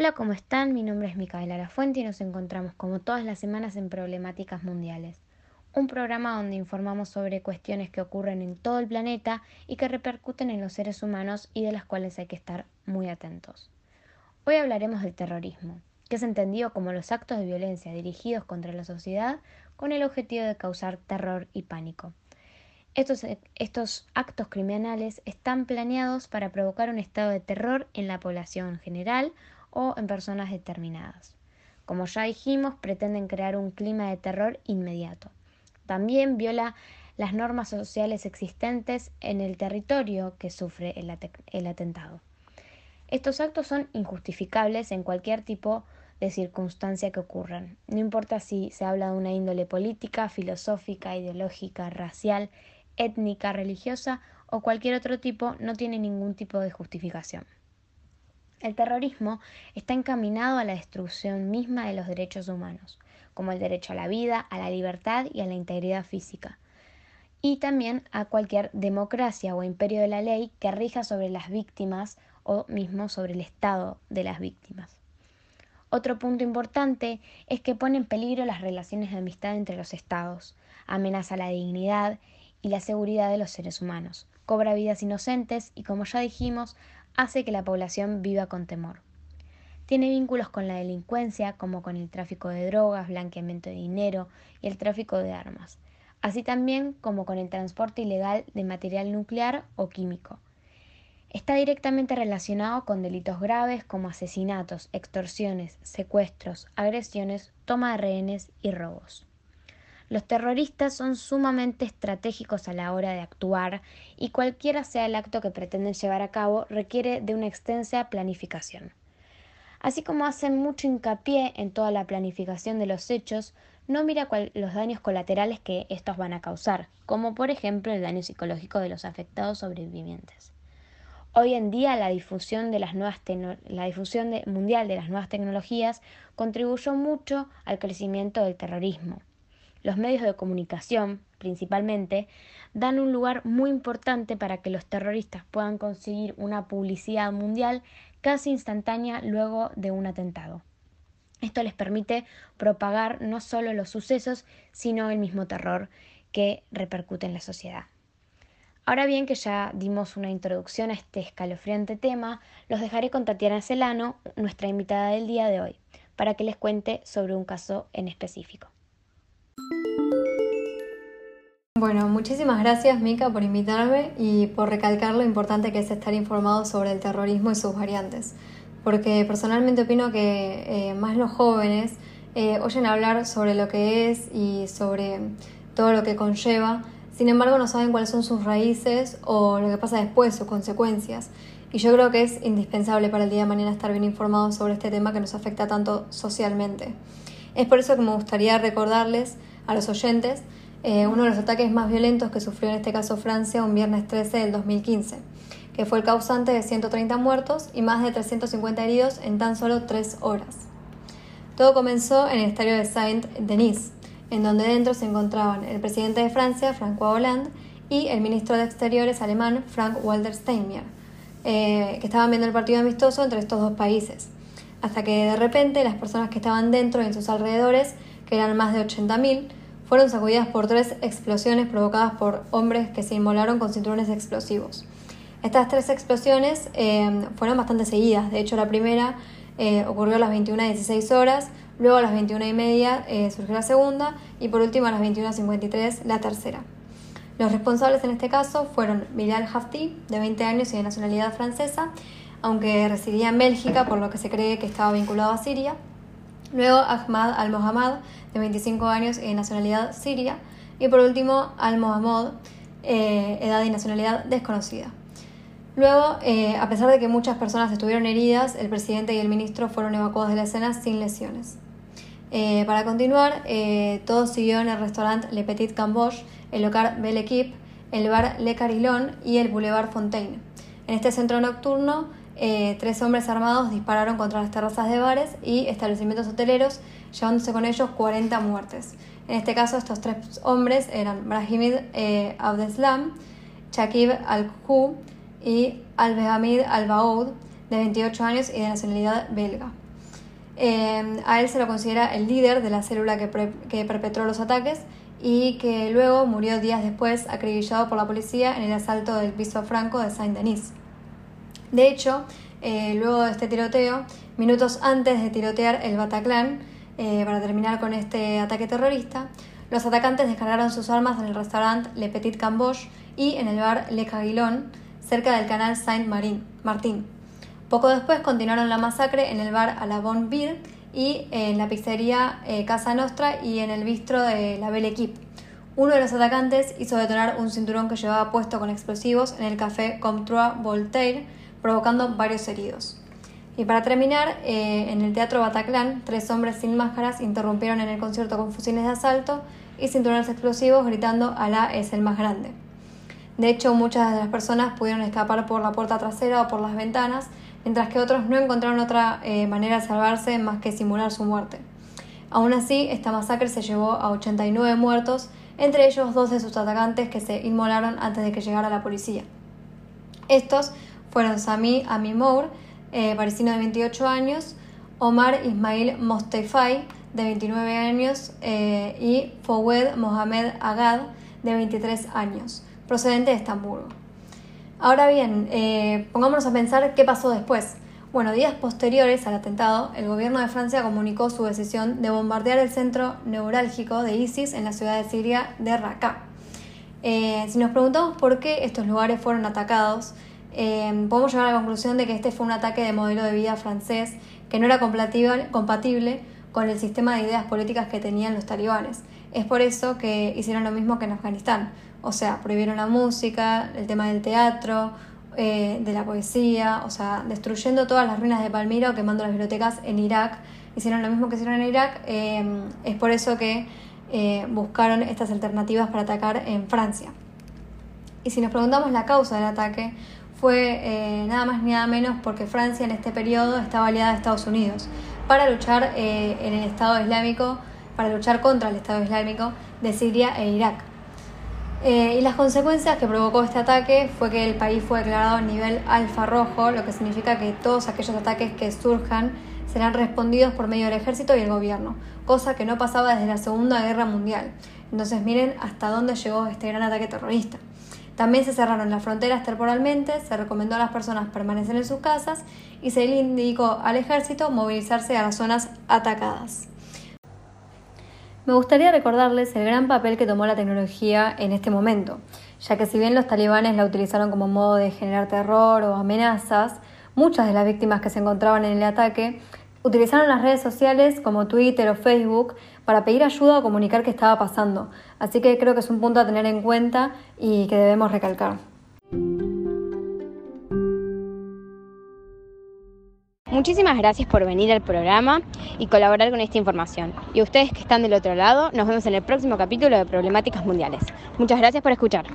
Hola, ¿cómo están? Mi nombre es Micaela Lafuente y nos encontramos como todas las semanas en Problemáticas Mundiales, un programa donde informamos sobre cuestiones que ocurren en todo el planeta y que repercuten en los seres humanos y de las cuales hay que estar muy atentos. Hoy hablaremos del terrorismo, que es entendido como los actos de violencia dirigidos contra la sociedad con el objetivo de causar terror y pánico. Estos, estos, actos criminales están planeados para provocar un estado de terror en la población en general o en personas determinadas. Como ya dijimos, pretenden crear un clima de terror inmediato. También viola las normas sociales existentes en el territorio que sufre el, atentado. Estos actos son injustificables en cualquier tipo de circunstancia que ocurran. No importa si se habla de una índole política, filosófica, ideológica, racial, étnica, religiosa o cualquier otro tipo, no tiene ningún tipo de justificación. El terrorismo está encaminado a la destrucción misma de los derechos humanos, como el derecho a la vida, a la libertad y a la integridad física, y también a cualquier democracia o imperio de la ley que rija sobre las víctimas o mismo sobre el estado de las víctimas. Otro punto importante es que pone en peligro las relaciones de amistad entre los estados, amenaza la dignidad y la seguridad de los seres humanos, cobra vidas inocentes y, como ya dijimos, hace que la población viva con temor. Tiene vínculos con la delincuencia, como con el tráfico de drogas, blanqueamiento de dinero y el tráfico de armas, así también como con el transporte ilegal de material nuclear o químico. Está directamente relacionado con delitos graves como asesinatos, extorsiones, secuestros, agresiones, toma de rehenes y robos. Los terroristas son sumamente estratégicos a la hora de actuar y cualquiera sea el acto que pretenden llevar a cabo requiere de una extensa planificación. Así como hacen mucho hincapié en toda la planificación de los hechos, no mira los daños colaterales que estos van a causar, como por ejemplo el daño psicológico de los afectados sobrevivientes. Hoy en día la difusión mundial de las nuevas tecnologías contribuyó mucho al crecimiento del terrorismo. Los medios de comunicación, principalmente, dan un lugar muy importante para que los terroristas puedan conseguir una publicidad mundial casi instantánea luego de un atentado. Esto les permite propagar no solo los sucesos, sino el mismo terror que repercute en la sociedad. Ahora bien que ya dimos una introducción a este escalofriante tema, los dejaré con Tatiana Celano, nuestra invitada del día de hoy, para que les cuente sobre un caso en específico. Bueno, muchísimas gracias Mika por invitarme y por recalcar lo importante que es estar informado sobre el terrorismo y sus variantes, porque personalmente opino que eh, más los jóvenes eh, oyen hablar sobre lo que es y sobre todo lo que conlleva, sin embargo no saben cuáles son sus raíces o lo que pasa después, sus consecuencias. Y yo creo que es indispensable para el día de mañana estar bien informados sobre este tema que nos afecta tanto socialmente. Es por eso que me gustaría recordarles a los oyentes eh, uno de los ataques más violentos que sufrió en este caso Francia un viernes 13 del 2015, que fue el causante de 130 muertos y más de 350 heridos en tan solo tres horas. Todo comenzó en el estadio de Saint-Denis, en donde dentro se encontraban el presidente de Francia, François Hollande, y el ministro de Exteriores alemán, Frank-Walter Steinmeier, eh, que estaban viendo el partido amistoso entre estos dos países. Hasta que de repente las personas que estaban dentro y en sus alrededores, que eran más de 80.000, fueron sacudidas por tres explosiones provocadas por hombres que se inmolaron con cinturones explosivos. Estas tres explosiones eh, fueron bastante seguidas, de hecho la primera eh, ocurrió a las 21.16 horas, luego a las 21.30 eh, surgió la segunda y por último a las 21.53 la tercera. Los responsables en este caso fueron Bilal Hafti, de 20 años y de nacionalidad francesa, aunque residía en Bélgica, por lo que se cree que estaba vinculado a Siria. Luego Ahmad al-Mohammad, de 25 años y nacionalidad siria. Y por último, Al-Mohammad, eh, edad y nacionalidad desconocida. Luego, eh, a pesar de que muchas personas estuvieron heridas, el presidente y el ministro fueron evacuados de la escena sin lesiones. Eh, para continuar, todo siguió en el restaurante Le Petit Camboche, el local Belle Equipe, el bar Le Carillon y el Boulevard Fontaine. En este centro nocturno, tres hombres armados dispararon contra las terrazas de bares y establecimientos hoteleros llevándose con ellos 40 muertes. En este caso, estos tres hombres eran Brahimid eh, Abdeslam, Chakib Al-Khu y Al-Behamid Al-Baoud, de 28 años y de nacionalidad belga. Eh, a él se lo considera el líder de la célula que, que perpetró los ataques y que luego murió días después acribillado por la policía en el asalto del piso franco de Saint-Denis. De hecho, eh, luego de este tiroteo, minutos antes de tirotear el Bataclan, eh, para terminar con este ataque terrorista, los atacantes descargaron sus armas en el restaurante Le Petit Camboche y en el bar Le Caguilon, cerca del canal Saint-Martin. Poco después continuaron la masacre en el bar A la Bonne Ville y en la pizzería eh, Casa Nostra y en el bistro de la Belle Equipe. Uno de los atacantes hizo detonar un cinturón que llevaba puesto con explosivos en el café Comtois Voltaire, provocando varios heridos. Y para terminar, eh, en el Teatro Bataclan, tres hombres sin máscaras interrumpieron en el concierto con fusiles de asalto y cinturones explosivos gritando Alá es el más grande. De hecho, muchas de las personas pudieron escapar por la puerta trasera o por las ventanas, mientras que otros no encontraron otra eh, manera de salvarse más que simular su muerte. Aún así, esta masacre se llevó a 89 muertos, entre ellos dos de sus atacantes que se inmolaron antes de que llegara la policía. Estos fueron Sami Amimour, eh, parisino de 28 años, Omar Ismail Mostefai, de 29 años, eh, y Foued Mohamed Agad, de 23 años, procedente de Estambul. Ahora bien, eh, pongámonos a pensar qué pasó después. Bueno, días posteriores al atentado, el gobierno de Francia comunicó su decisión de bombardear el centro neurálgico de ISIS en la ciudad de Siria de Raqqa. Eh, si nos preguntamos por qué estos lugares fueron atacados, eh, podemos llegar a la conclusión de que este fue un ataque de modelo de vida francés que no era compatible con el sistema de ideas políticas que tenían los talibanes. Es por eso que hicieron lo mismo que en Afganistán, o sea, prohibieron la música, el tema del teatro, eh, de la poesía, o sea, destruyendo todas las ruinas de Palmira o quemando las bibliotecas en Irak. Hicieron lo mismo que hicieron en Irak. Eh, es por eso que eh, buscaron estas alternativas para atacar en Francia. Y si nos preguntamos la causa del ataque, fue nada más ni nada menos porque Francia en este periodo estaba aliada a Estados Unidos para luchar en el Estado Islámico, para luchar contra el Estado Islámico de Siria e Irak. Eh, y las consecuencias que provocó este ataque fue que el país fue declarado a nivel alfa rojo, lo que significa que todos aquellos ataques que surjan serán respondidos por medio del ejército y el gobierno, cosa que no pasaba desde la Segunda Guerra Mundial. Entonces miren hasta dónde llegó este gran ataque terrorista. También se cerraron las fronteras temporalmente, se recomendó a las personas permanecer en sus casas y se le indicó al ejército movilizarse a las zonas atacadas. Me gustaría recordarles el gran papel que tomó la tecnología en este momento, ya que si bien los talibanes la utilizaron como modo de generar terror o amenazas, muchas de las víctimas que se encontraban en el ataque utilizaron las redes sociales como Twitter o Facebook para pedir ayuda o comunicar qué estaba pasando. Así que creo que es un punto a tener en cuenta y que debemos recalcar. Muchísimas gracias por venir al programa y colaborar con esta información. Y ustedes que están del otro lado, nos vemos en el próximo capítulo de Problemáticas Mundiales. Muchas gracias por escuchar.